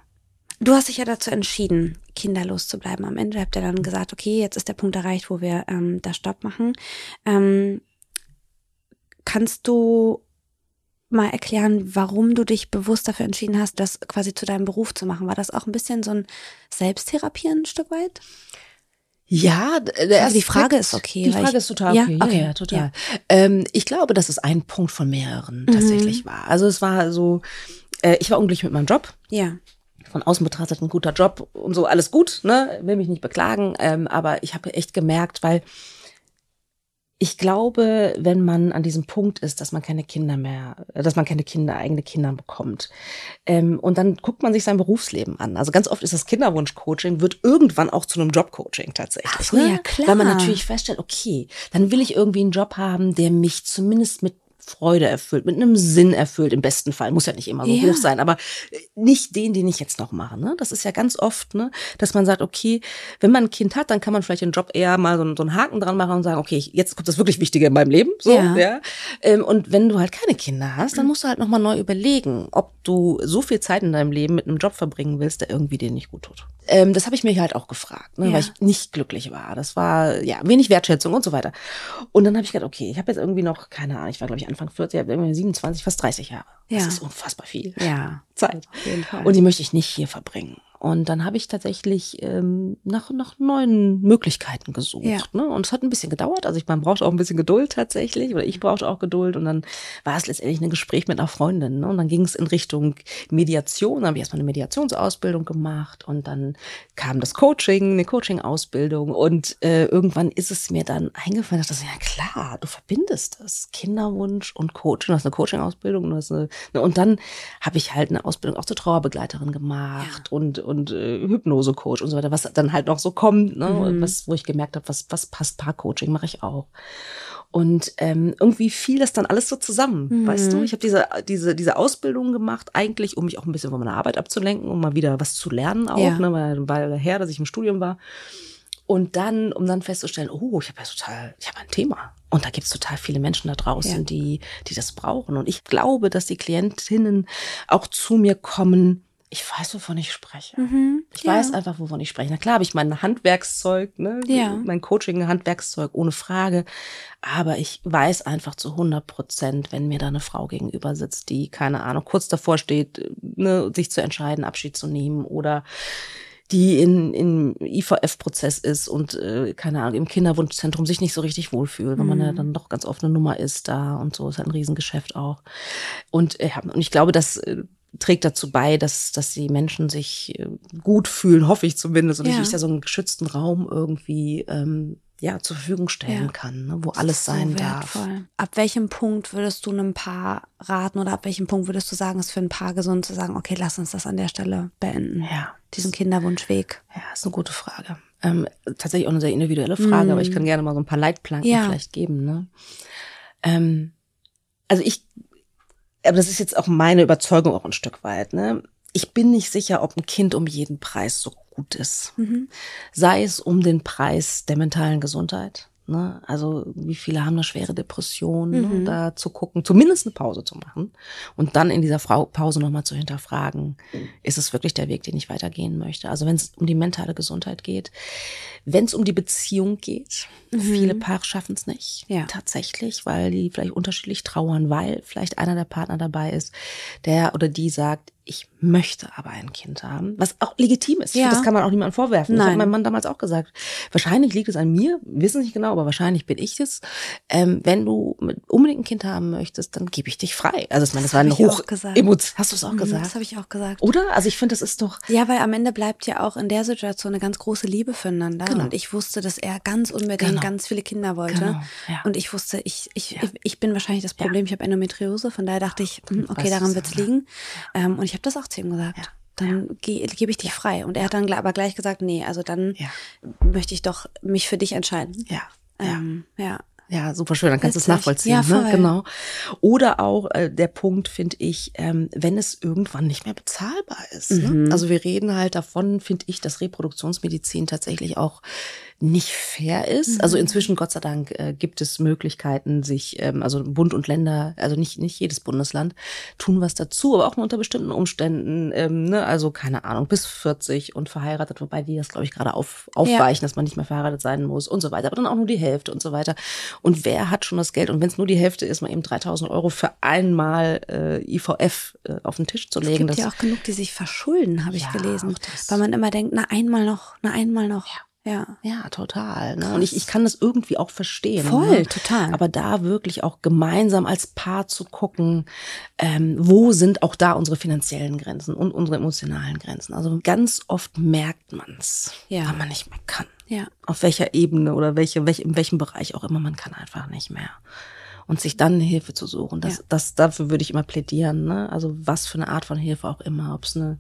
Speaker 2: Du hast dich ja dazu entschieden, kinderlos zu bleiben. Am Ende habt ihr dann gesagt, okay, jetzt ist der Punkt erreicht, wo wir ähm, da Stopp machen. Ähm, kannst du mal erklären, warum du dich bewusst dafür entschieden hast, das quasi zu deinem Beruf zu machen? War das auch ein bisschen so ein Selbsttherapien ein Stück weit?
Speaker 1: Ja,
Speaker 2: also die Frage ist okay.
Speaker 1: Die Frage ist total okay. Ja, okay. Ja, ja total. Ja. Ähm, ich glaube, dass es ein Punkt von mehreren mhm. tatsächlich war. Also es war so, äh, ich war unglücklich mit meinem Job.
Speaker 2: Ja
Speaker 1: von außen betrachtet ein guter Job und so, alles gut, ne? Will mich nicht beklagen. Ähm, aber ich habe echt gemerkt, weil ich glaube, wenn man an diesem Punkt ist, dass man keine Kinder mehr, dass man keine Kinder, eigene Kinder bekommt, ähm, und dann guckt man sich sein Berufsleben an. Also ganz oft ist das Kinderwunschcoaching, wird irgendwann auch zu einem Jobcoaching tatsächlich. Ach
Speaker 2: so, ne? ja, klar.
Speaker 1: Weil man natürlich feststellt, okay, dann will ich irgendwie einen Job haben, der mich zumindest mit Freude erfüllt, mit einem Sinn erfüllt, im besten Fall. Muss ja nicht immer so ja. hoch sein, aber nicht den, den ich jetzt noch mache. Ne? Das ist ja ganz oft, ne, dass man sagt, okay, wenn man ein Kind hat, dann kann man vielleicht den Job eher mal so, so einen Haken dran machen und sagen, okay, jetzt kommt das wirklich Wichtige in meinem Leben. So, ja. ja? Ähm, und wenn du halt keine Kinder hast, dann musst du halt nochmal neu überlegen, ob du so viel Zeit in deinem Leben mit einem Job verbringen willst, der irgendwie dir nicht gut tut. Ähm, das habe ich mir halt auch gefragt, ne, ja. weil ich nicht glücklich war. Das war ja wenig Wertschätzung und so weiter. Und dann habe ich gedacht, okay, ich habe jetzt irgendwie noch, keine Ahnung, ich war, glaube ich, Anfang 40, ich habe 27, fast 30 Jahre. Ja. Das ist unfassbar viel.
Speaker 2: Ja.
Speaker 1: Zeit. Und die möchte ich nicht hier verbringen. Und dann habe ich tatsächlich ähm, nach, nach neuen Möglichkeiten gesucht. Ja. Ne? Und es hat ein bisschen gedauert. Also ich, man braucht auch ein bisschen Geduld tatsächlich. Oder ich brauchte auch Geduld. Und dann war es letztendlich ein Gespräch mit einer Freundin. Ne? Und dann ging es in Richtung Mediation. Dann habe ich erstmal eine Mediationsausbildung gemacht. Und dann kam das Coaching, eine Coaching-Ausbildung. Und äh, irgendwann ist es mir dann eingefallen, dass das ja klar, du verbindest das. Kinderwunsch und Coaching. Du hast eine Coaching-Ausbildung. Und, eine, ne? und dann habe ich halt eine Ausbildung auch zur Trauerbegleiterin gemacht. Ja. Und und äh, Hypnose-Coach und so weiter, was dann halt noch so kommt, ne? Mhm. was, wo ich gemerkt habe, was, was passt Paar-Coaching, mache ich auch. Und ähm, irgendwie fiel das dann alles so zusammen, mhm. weißt du? Ich habe diese, diese, diese Ausbildung gemacht, eigentlich, um mich auch ein bisschen von meiner Arbeit abzulenken, um mal wieder was zu lernen auch, ja. ne? weil, weil her, dass ich im Studium war. Und dann, um dann festzustellen, oh, ich habe ja total, ich habe ein Thema. Und da gibt's total viele Menschen da draußen, ja. die, die das brauchen. Und ich glaube, dass die Klientinnen auch zu mir kommen, ich weiß, wovon ich spreche. Mhm, ich ja. weiß einfach, wovon ich spreche. Na klar habe ich mein Handwerkszeug, ne?
Speaker 2: ja.
Speaker 1: mein Coaching-Handwerkszeug, ohne Frage. Aber ich weiß einfach zu 100 Prozent, wenn mir da eine Frau gegenüber sitzt, die, keine Ahnung, kurz davor steht, ne, sich zu entscheiden, Abschied zu nehmen oder die in, in IVF-Prozess ist und, äh, keine Ahnung, im Kinderwunschzentrum sich nicht so richtig wohlfühlt, weil mhm. man ja dann doch ganz oft eine Nummer ist da und so, ist halt ein Riesengeschäft auch. Und, äh, und ich glaube, dass äh, trägt dazu bei, dass, dass die Menschen sich äh, gut fühlen, hoffe ich zumindest, und ja. ich da so einen geschützten Raum irgendwie ähm, ja zur Verfügung stellen ja. kann, ne, wo alles sein so darf.
Speaker 2: Ab welchem Punkt würdest du einem Paar raten oder ab welchem Punkt würdest du sagen, es ist für ein Paar gesund zu sagen, okay, lass uns das an der Stelle beenden?
Speaker 1: Ja.
Speaker 2: Diesen Kinderwunschweg.
Speaker 1: Ja, ist eine gute Frage. Ähm, tatsächlich auch eine sehr individuelle Frage, mm. aber ich kann gerne mal so ein paar Leitplanken ja. vielleicht geben. Ne? Ähm, also ich aber das ist jetzt auch meine Überzeugung auch ein Stück weit, ne? Ich bin nicht sicher, ob ein Kind um jeden Preis so gut ist. Mhm. Sei es um den Preis der mentalen Gesundheit. Ne? Also wie viele haben eine schwere Depression, ne? mhm. da zu gucken, zumindest eine Pause zu machen und dann in dieser Pause nochmal zu hinterfragen, ist es wirklich der Weg, den ich weitergehen möchte? Also wenn es um die mentale Gesundheit geht, wenn es um die Beziehung geht, mhm. viele Paare schaffen es nicht, ja. tatsächlich, weil die vielleicht unterschiedlich trauern, weil vielleicht einer der Partner dabei ist, der oder die sagt, ich möchte aber ein Kind haben, was auch legitim ist. Ja. Das kann man auch niemandem vorwerfen. Nein. Das hat mein Mann damals auch gesagt. Wahrscheinlich liegt es an mir, wissen nicht genau, aber wahrscheinlich bin ich es. Ähm, wenn du unbedingt ein Kind haben möchtest, dann gebe ich dich frei. Also ich meine, das, das war eine hoch Emotion. Hast du es auch mhm, gesagt?
Speaker 2: Das habe ich auch gesagt.
Speaker 1: Oder? Also ich finde, das ist doch.
Speaker 2: Ja, weil am Ende bleibt ja auch in der Situation eine ganz große Liebe füreinander. Genau. Und ich wusste, dass er ganz unbedingt genau. ganz viele Kinder wollte. Genau. Ja. Und ich wusste, ich, ich, ja. ich, ich, bin wahrscheinlich das Problem, ich habe Endometriose, von daher dachte ich, hm, okay, daran wird es liegen. Ähm, und ich habe das auch zu ihm gesagt. Ja. dann ja. ge gebe ich dich frei. Und er hat dann aber gleich gesagt, nee, also dann möchte ich doch mich für dich entscheiden.
Speaker 1: Ja. Ähm, ja. Ja, super schön, dann kannst du es nachvollziehen. Ja, ne? Genau. Oder auch äh, der Punkt, finde ich, ähm, wenn es irgendwann nicht mehr bezahlbar ist. Ne? Mhm. Ne? Also wir reden halt davon, finde ich, dass Reproduktionsmedizin tatsächlich auch nicht fair ist. Also mhm. inzwischen, Gott sei Dank, äh, gibt es Möglichkeiten, sich, ähm, also Bund und Länder, also nicht, nicht jedes Bundesland, tun was dazu, aber auch nur unter bestimmten Umständen, ähm, ne? also keine Ahnung, bis 40 und verheiratet, wobei die das, glaube ich, gerade auf, aufweichen, ja. dass man nicht mehr verheiratet sein muss und so weiter, aber dann auch nur die Hälfte und so weiter. Und wer hat schon das Geld? Und wenn es nur die Hälfte ist, mal eben 3000 Euro für einmal äh, IVF äh, auf den Tisch zu legen.
Speaker 2: Es gibt ja auch genug, die sich verschulden, habe ich ja, gelesen, weil man immer denkt, na einmal noch, na einmal noch. Ja.
Speaker 1: Ja. Ja, total. Ne? Und ich, ich kann das irgendwie auch verstehen.
Speaker 2: Voll, ne? total.
Speaker 1: Aber da wirklich auch gemeinsam als Paar zu gucken, ähm, wo sind auch da unsere finanziellen Grenzen und unsere emotionalen Grenzen. Also ganz oft merkt man's, ja. wenn man nicht mehr kann. Ja. Auf welcher Ebene oder welche, welch, in welchem Bereich auch immer, man kann einfach nicht mehr und sich dann eine Hilfe zu suchen. Das, ja. das, dafür würde ich immer plädieren. Ne? Also was für eine Art von Hilfe auch immer, ob es eine,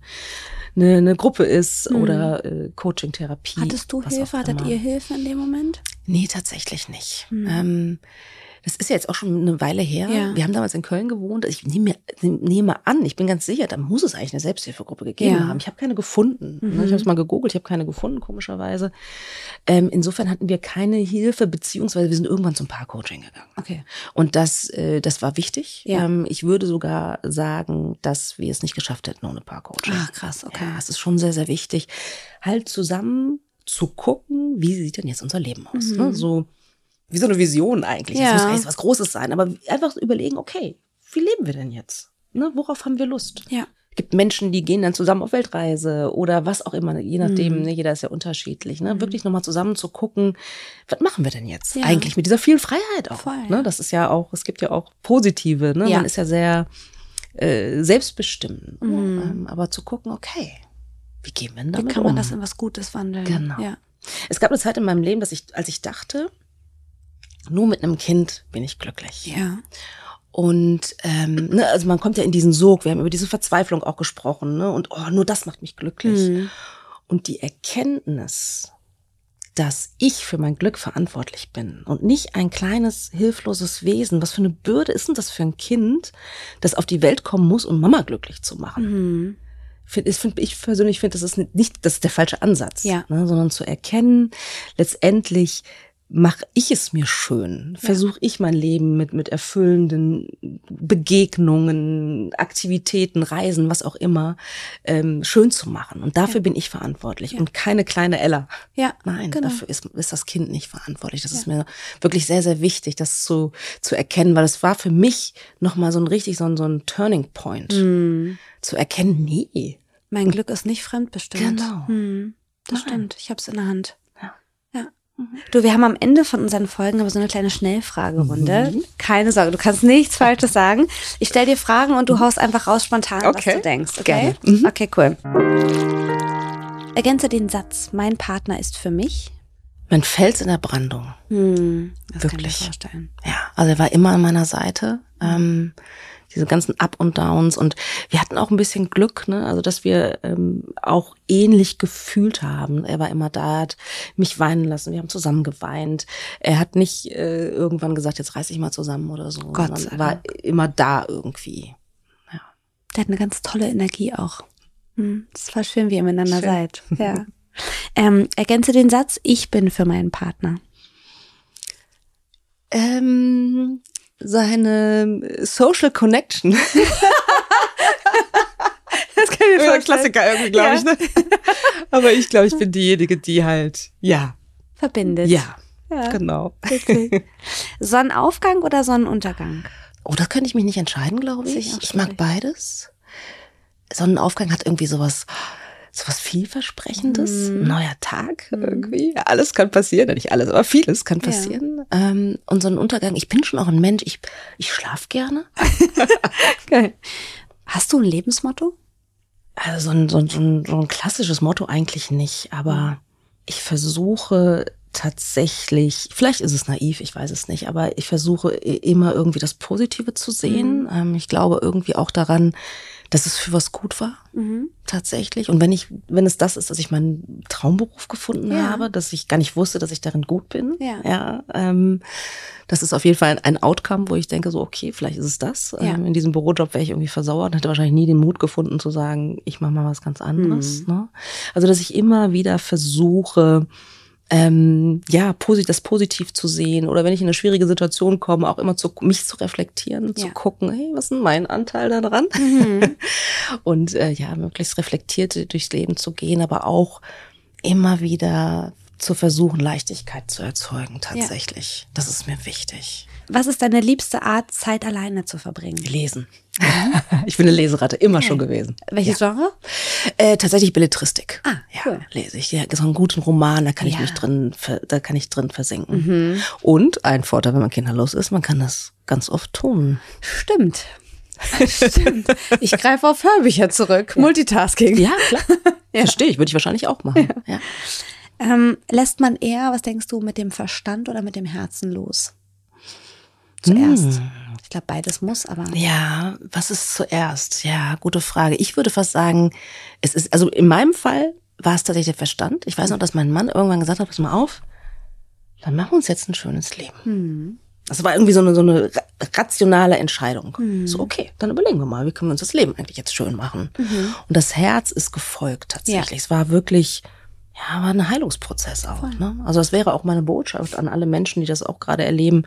Speaker 1: eine, eine Gruppe ist mhm. oder äh, Coaching, Therapie.
Speaker 2: Hattest du Hilfe? Hattet ihr Hilfe in dem Moment?
Speaker 1: Nee, tatsächlich nicht. Mhm. Ähm, das ist ja jetzt auch schon eine Weile her. Ja. Wir haben damals in Köln gewohnt. Ich nehme, nehme an, ich bin ganz sicher, da muss es eigentlich eine Selbsthilfegruppe gegeben ja. haben. Ich habe keine gefunden. Ne? Mhm. Ich habe es mal gegoogelt, ich habe keine gefunden, komischerweise. Ähm, insofern hatten wir keine Hilfe, beziehungsweise wir sind irgendwann zum Paarcoaching gegangen. Okay. Und das, äh, das war wichtig. Ja. Ähm, ich würde sogar sagen, dass wir es nicht geschafft hätten ohne Paarcoaching.
Speaker 2: Ah, krass, okay.
Speaker 1: Ja, es ist schon sehr, sehr wichtig, halt zusammen zu gucken, wie sieht denn jetzt unser Leben aus. Ne? Mhm. Ne? So wie so eine Vision eigentlich. Ja. Das muss nicht was Großes sein, aber einfach überlegen, okay, wie leben wir denn jetzt? Ne, worauf haben wir Lust? Ja. Es gibt Menschen, die gehen dann zusammen auf Weltreise oder was auch immer, je nachdem, mhm. ne, jeder ist ja unterschiedlich. Ne? Mhm. Wirklich nochmal zusammen zu gucken, was machen wir denn jetzt ja. eigentlich mit dieser vielen Freiheit auch? Voll. Ne? Das ist ja auch, es gibt ja auch positive, ne? Ja. man ist ja sehr äh, selbstbestimmt. Mhm. Ähm, aber zu gucken, okay, wie gehen wir denn damit
Speaker 2: Wie kann man um? das in was Gutes wandeln?
Speaker 1: Genau. Ja. Es gab eine Zeit in meinem Leben, dass ich, als ich dachte, nur mit einem Kind bin ich glücklich. Ja. Und ähm, ne, also man kommt ja in diesen Sog, wir haben über diese Verzweiflung auch gesprochen, ne? Und oh, nur das macht mich glücklich. Mhm. Und die Erkenntnis, dass ich für mein Glück verantwortlich bin und nicht ein kleines, hilfloses Wesen. Was für eine Bürde ist denn das für ein Kind, das auf die Welt kommen muss, um Mama glücklich zu machen? Mhm. Find, ich, find, ich persönlich finde, das ist nicht, das ist der falsche Ansatz, ja. ne, sondern zu erkennen, letztendlich mache ich es mir schön, versuche ich mein Leben mit, mit erfüllenden Begegnungen, Aktivitäten, Reisen, was auch immer, ähm, schön zu machen. Und dafür ja. bin ich verantwortlich ja. und keine kleine Ella. Ja, Nein, genau. dafür ist, ist das Kind nicht verantwortlich. Das ja. ist mir wirklich sehr, sehr wichtig, das zu, zu erkennen, weil es war für mich nochmal so ein richtig, so ein, so ein Turning Point. Mhm. Zu erkennen, nee.
Speaker 2: Mein Glück ist nicht fremdbestimmt. Genau. Mhm. Das Nein. stimmt. Ich habe es in der Hand. Du, wir haben am Ende von unseren Folgen aber so eine kleine Schnellfragerunde. Mhm. Keine Sorge, du kannst nichts Falsches sagen. Ich stelle dir Fragen und du haust einfach raus spontan, okay. was du denkst. Okay? Mhm. Okay, cool. Ergänze den Satz, mein Partner ist für mich.
Speaker 1: Mein Fels in der Brandung. Hm, das Wirklich. Kann ich mir vorstellen. Ja, also er war immer an meiner Seite. Ähm, diese ganzen Up und Downs und wir hatten auch ein bisschen Glück, ne? also dass wir ähm, auch ähnlich gefühlt haben. Er war immer da, hat mich weinen lassen, wir haben zusammen geweint. Er hat nicht äh, irgendwann gesagt, jetzt reiß ich mal zusammen oder so, Gott sondern war immer da irgendwie. Ja.
Speaker 2: Der hat eine ganz tolle Energie auch. Hm, das ist voll schön, wie ihr miteinander schön. seid. Ja. ähm, ergänze den Satz, ich bin für meinen Partner.
Speaker 1: Ähm, seine Social Connection. das kann ich schon Klassiker irgendwie, glaube ja. ich. Ne? Aber ich glaube, ich bin diejenige, die halt, ja.
Speaker 2: Verbindet.
Speaker 1: Ja, ja. genau.
Speaker 2: Sonnenaufgang oder Sonnenuntergang?
Speaker 1: Oh, da könnte ich mich nicht entscheiden, glaube ich. Ich mag beides. Sonnenaufgang hat irgendwie sowas, so was vielversprechendes, mhm. neuer Tag mhm. irgendwie. Ja, alles kann passieren, nicht alles, aber vieles kann passieren. Ja. Ähm, und so ein Untergang, ich bin schon auch ein Mensch, ich, ich schlaf gerne.
Speaker 2: Geil. Hast du ein Lebensmotto?
Speaker 1: Also so ein, so, ein, so ein klassisches Motto eigentlich nicht, aber mhm. ich versuche tatsächlich, vielleicht ist es naiv, ich weiß es nicht, aber ich versuche immer irgendwie das Positive zu sehen. Mhm. Ähm, ich glaube irgendwie auch daran, dass es für was gut war, mhm. tatsächlich. Und wenn ich, wenn es das ist, dass ich meinen Traumberuf gefunden ja. habe, dass ich gar nicht wusste, dass ich darin gut bin, ja, ja ähm, das ist auf jeden Fall ein Outcome, wo ich denke, so, okay, vielleicht ist es das. Ja. Ähm, in diesem Bürojob wäre ich irgendwie versauert, hätte wahrscheinlich nie den Mut gefunden zu sagen, ich mache mal was ganz anderes. Mhm. Ne? Also, dass ich immer wieder versuche, ähm, ja, posit das positiv zu sehen oder wenn ich in eine schwierige Situation komme, auch immer zu mich zu reflektieren, ja. zu gucken, hey, was ist denn mein Anteil daran? Mhm. und äh, ja, möglichst reflektiert durchs Leben zu gehen, aber auch immer wieder zu versuchen, Leichtigkeit zu erzeugen, tatsächlich. Ja. Das ist mir wichtig.
Speaker 2: Was ist deine liebste Art, Zeit alleine zu verbringen?
Speaker 1: Lesen. ich bin eine Leseratte, immer okay. schon gewesen.
Speaker 2: Welches ja. Genre?
Speaker 1: Äh, tatsächlich Belletristik.
Speaker 2: Ah, cool.
Speaker 1: Ja, lese ich. Ja, so einen guten Roman, da kann ich mich drin, da kann ich drin versenken. Mhm. Und ein Vorteil, wenn man kinderlos ist, man kann das ganz oft tun.
Speaker 2: Stimmt. Stimmt. Ich greife auf Hörbücher zurück. Multitasking.
Speaker 1: Ja, klar. Verstehe ich, würde ich wahrscheinlich auch machen. Ja.
Speaker 2: Ähm, lässt man eher, was denkst du, mit dem Verstand oder mit dem Herzen los? Zuerst. Hm. Ich glaube, beides muss, aber.
Speaker 1: Ja, was ist zuerst? Ja, gute Frage. Ich würde fast sagen, es ist, also in meinem Fall war es tatsächlich der Verstand. Ich weiß noch, dass mein Mann irgendwann gesagt hat, pass mal auf, dann machen wir uns jetzt ein schönes Leben. Hm. Das war irgendwie so eine, so eine rationale Entscheidung. Mhm. So, okay, dann überlegen wir mal, wie können wir uns das Leben eigentlich jetzt schön machen? Mhm. Und das Herz ist gefolgt tatsächlich. Ja. Es war wirklich ja, war ein Heilungsprozess auch. Ne? Also das wäre auch meine Botschaft an alle Menschen, die das auch gerade erleben,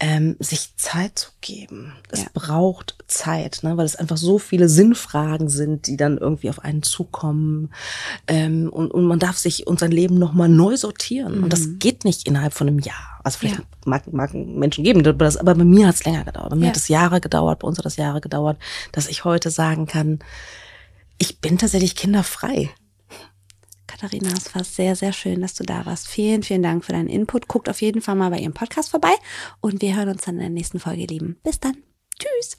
Speaker 1: ähm, sich Zeit zu geben. Es ja. braucht Zeit, ne? weil es einfach so viele Sinnfragen sind, die dann irgendwie auf einen zukommen. Ähm, und, und man darf sich unser Leben nochmal neu sortieren. Mhm. Und das mhm. geht nicht innerhalb von einem Jahr. Also vielleicht ja. mag, mag Menschen geben, das, aber bei mir hat es länger gedauert. Bei mir ja. hat es Jahre gedauert, bei uns hat es Jahre gedauert, dass ich heute sagen kann, ich bin tatsächlich kinderfrei.
Speaker 2: Katharina, es war sehr, sehr schön, dass du da warst. Vielen, vielen Dank für deinen Input. Guckt auf jeden Fall mal bei ihrem Podcast vorbei und wir hören uns dann in der nächsten Folge, ihr Lieben. Bis dann. Tschüss.